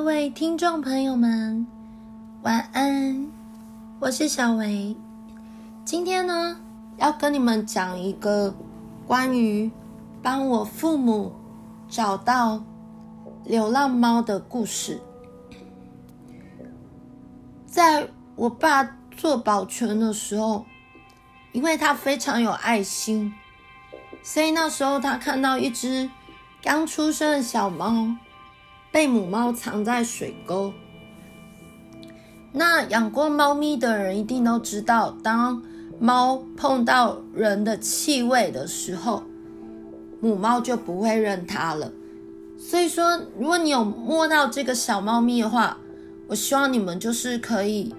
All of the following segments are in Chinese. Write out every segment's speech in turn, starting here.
各位听众朋友们，晚安！我是小维，今天呢要跟你们讲一个关于帮我父母找到流浪猫的故事。在我爸做保全的时候，因为他非常有爱心，所以那时候他看到一只刚出生的小猫。被母猫藏在水沟。那养过猫咪的人一定都知道，当猫碰到人的气味的时候，母猫就不会认它了。所以说，如果你有摸到这个小猫咪的话，我希望你们就是可以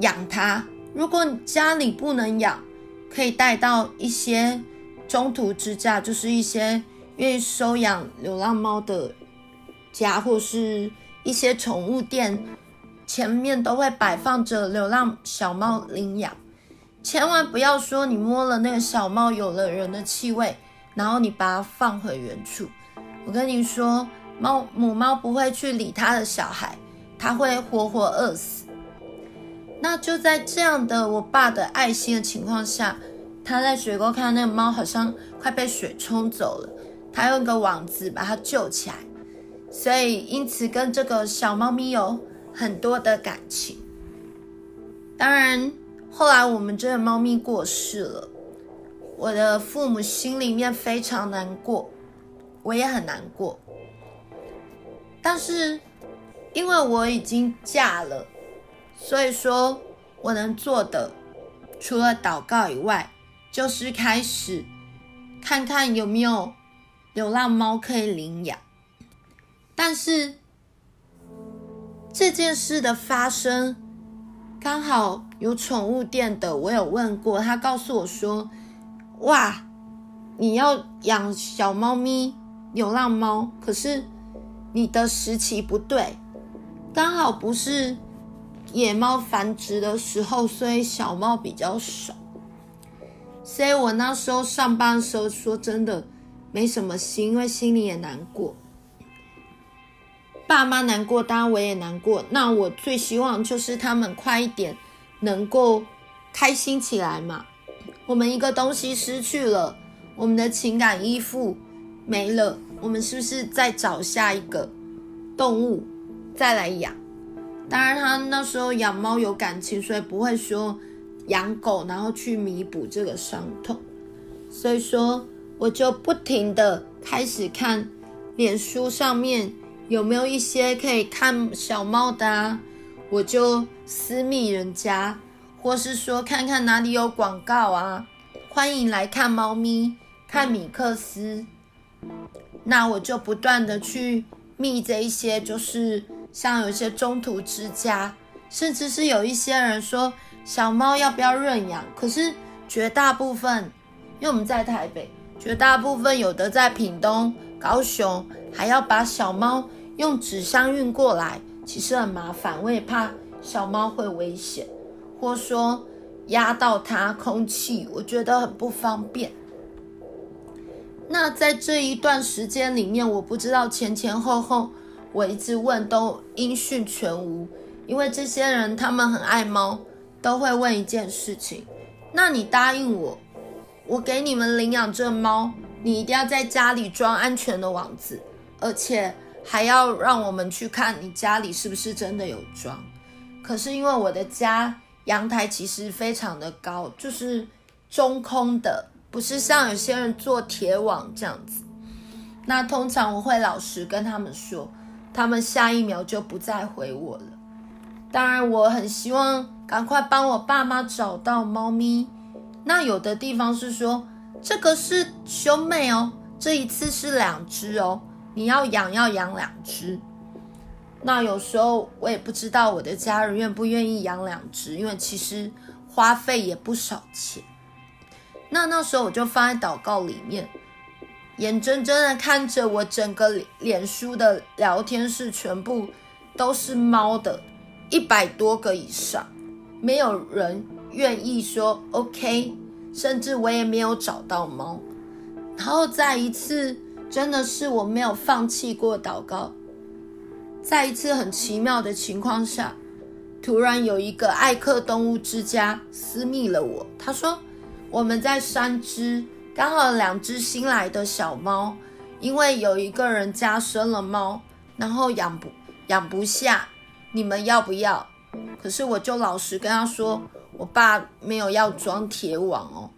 养它。如果家里不能养，可以带到一些中途之家，就是一些愿意收养流浪猫的。家或是一些宠物店，前面都会摆放着流浪小猫领养。千万不要说你摸了那个小猫有了人的气味，然后你把它放回原处。我跟你说，猫母猫不会去理它的小孩，它会活活饿死。那就在这样的我爸的爱心的情况下，他在水沟看到那个猫好像快被水冲走了，他用一个网子把它救起来。所以，因此跟这个小猫咪有很多的感情。当然，后来我们这个猫咪过世了，我的父母心里面非常难过，我也很难过。但是，因为我已经嫁了，所以说我能做的，除了祷告以外，就是开始看看有没有流浪猫可以领养。但是这件事的发生，刚好有宠物店的，我有问过，他告诉我说：“哇，你要养小猫咪、流浪猫，可是你的时期不对，刚好不是野猫繁殖的时候，所以小猫比较少。所以我那时候上班的时候，说真的没什么心，因为心里也难过。”爸妈难过，当然我也难过。那我最希望就是他们快一点能够开心起来嘛。我们一个东西失去了，我们的情感依附没了，我们是不是再找下一个动物再来养？当然，他那时候养猫有感情，所以不会说养狗然后去弥补这个伤痛。所以说，我就不停的开始看脸书上面。有没有一些可以看小猫的啊？我就私密人家，或是说看看哪里有广告啊，欢迎来看猫咪，看米克斯。那我就不断的去密这一些，就是像有些中途之家，甚至是有一些人说小猫要不要认养，可是绝大部分，因为我们在台北，绝大部分有的在屏东、高雄，还要把小猫。用纸箱运过来，其实很麻烦，我也怕小猫会危险，或说压到它空气，我觉得很不方便。那在这一段时间里面，我不知道前前后后，我一直问都音讯全无，因为这些人他们很爱猫，都会问一件事情：那你答应我，我给你们领养这猫，你一定要在家里装安全的网子，而且。还要让我们去看你家里是不是真的有装，可是因为我的家阳台其实非常的高，就是中空的，不是像有些人做铁网这样子。那通常我会老实跟他们说，他们下一秒就不再回我了。当然，我很希望赶快帮我爸妈找到猫咪。那有的地方是说这个是兄妹哦，这一次是两只哦。你要养要养两只，那有时候我也不知道我的家人愿不愿意养两只，因为其实花费也不少钱。那那时候我就放在祷告里面，眼睁睁的看着我整个脸书的聊天室全部都是猫的，一百多个以上，没有人愿意说 OK，甚至我也没有找到猫，然后再一次。真的是我没有放弃过祷告，在一次很奇妙的情况下，突然有一个爱客动物之家私密了我。他说我们在三只，刚好两只新来的小猫，因为有一个人家生了猫，然后养不养不下，你们要不要？可是我就老实跟他说，我爸没有要装铁网哦。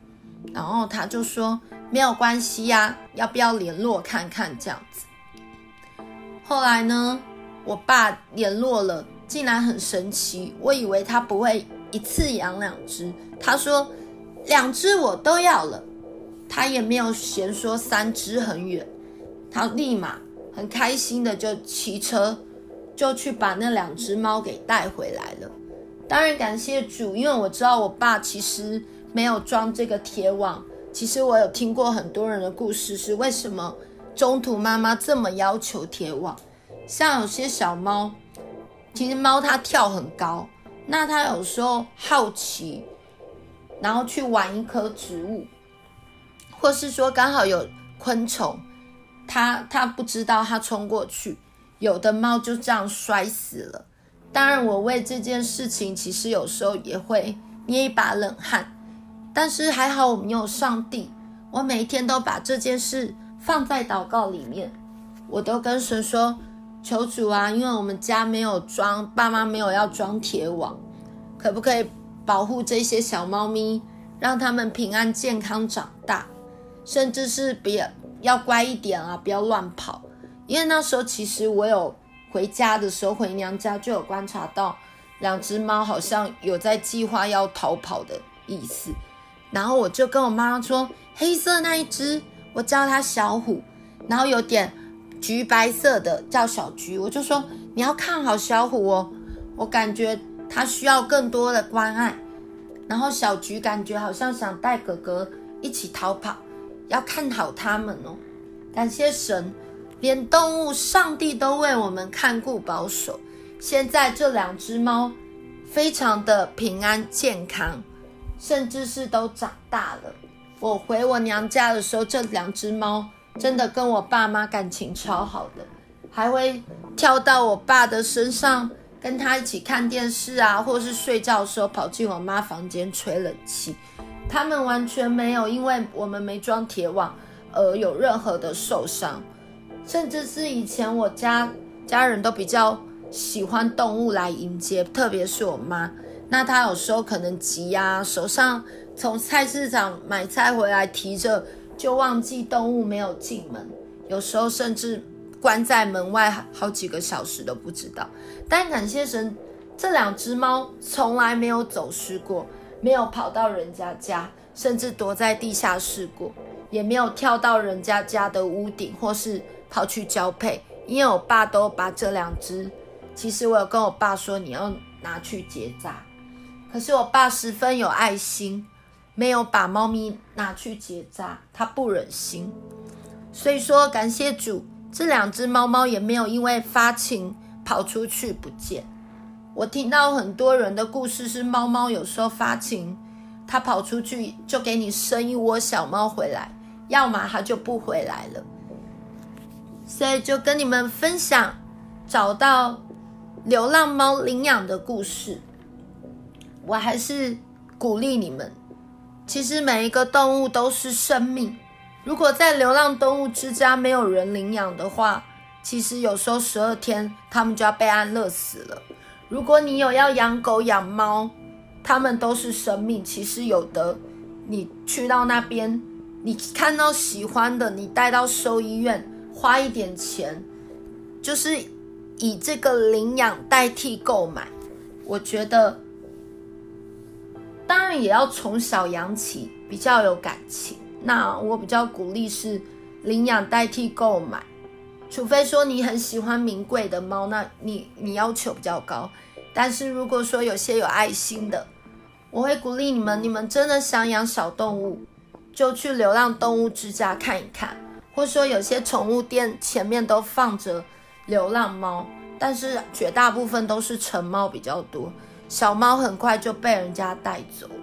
然后他就说没有关系呀，要不要联络看看这样子？后来呢，我爸联络了，竟然很神奇。我以为他不会一次养两只，他说两只我都要了。他也没有嫌说三只很远，他立马很开心的就骑车就去把那两只猫给带回来了。当然感谢主，因为我知道我爸其实没有装这个铁网。其实我有听过很多人的故事，是为什么？中途妈妈这么要求铁网，像有些小猫，其实猫它跳很高，那它有时候好奇，然后去玩一棵植物，或是说刚好有昆虫，它它不知道它冲过去，有的猫就这样摔死了。当然，我为这件事情其实有时候也会捏一把冷汗，但是还好我们有上帝，我每一天都把这件事。放在祷告里面，我都跟神说：“求主啊，因为我们家没有装，爸妈没有要装铁网，可不可以保护这些小猫咪，让他们平安健康长大，甚至是别要乖一点啊，不要乱跑。因为那时候其实我有回家的时候，回娘家就有观察到两只猫好像有在计划要逃跑的意思，然后我就跟我妈妈说，黑色那一只。”我叫它小虎，然后有点橘白色的叫小橘，我就说你要看好小虎哦，我感觉它需要更多的关爱。然后小橘感觉好像想带哥哥一起逃跑，要看好他们哦。感谢神，连动物上帝都为我们看顾保守。现在这两只猫非常的平安健康，甚至是都长大了。我回我娘家的时候，这两只猫真的跟我爸妈感情超好的，还会跳到我爸的身上，跟他一起看电视啊，或是睡觉的时候跑进我妈房间吹冷气。他们完全没有因为我们没装铁网而有任何的受伤，甚至是以前我家家人都比较喜欢动物来迎接，特别是我妈，那她有时候可能急呀、手上。从菜市场买菜回来，提着就忘记动物没有进门，有时候甚至关在门外好几个小时都不知道。但感谢神，这两只猫从来没有走失过，没有跑到人家家，甚至躲在地下室过，也没有跳到人家家的屋顶，或是跑去交配。因为我爸都把这两只，其实我有跟我爸说，你要拿去结扎，可是我爸十分有爱心。没有把猫咪拿去结扎，他不忍心。所以说，感谢主，这两只猫猫也没有因为发情跑出去不见。我听到很多人的故事是，猫猫有时候发情，它跑出去就给你生一窝小猫回来，要么它就不回来了。所以就跟你们分享找到流浪猫领养的故事。我还是鼓励你们。其实每一个动物都是生命。如果在流浪动物之家没有人领养的话，其实有时候十二天他们就要被安乐死了。如果你有要养狗养猫，他们都是生命。其实有的，你去到那边，你看到喜欢的，你带到兽医院，花一点钱，就是以这个领养代替购买。我觉得。当然也要从小养起，比较有感情。那我比较鼓励是领养代替购买，除非说你很喜欢名贵的猫，那你你要求比较高。但是如果说有些有爱心的，我会鼓励你们，你们真的想养小动物，就去流浪动物之家看一看，或说有些宠物店前面都放着流浪猫，但是绝大部分都是成猫比较多。小猫很快就被人家带走了。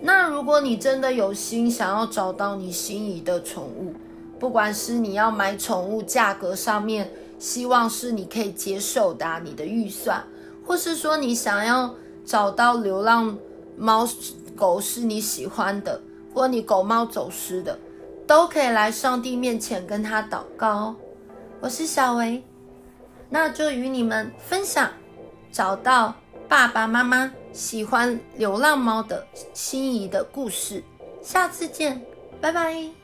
那如果你真的有心想要找到你心仪的宠物，不管是你要买宠物，价格上面希望是你可以接受的，你的预算，或是说你想要找到流浪猫狗是你喜欢的，或你狗猫走失的，都可以来上帝面前跟他祷告。我是小维，那就与你们分享找到爸爸妈妈喜欢流浪猫的心仪的故事。下次见，拜拜。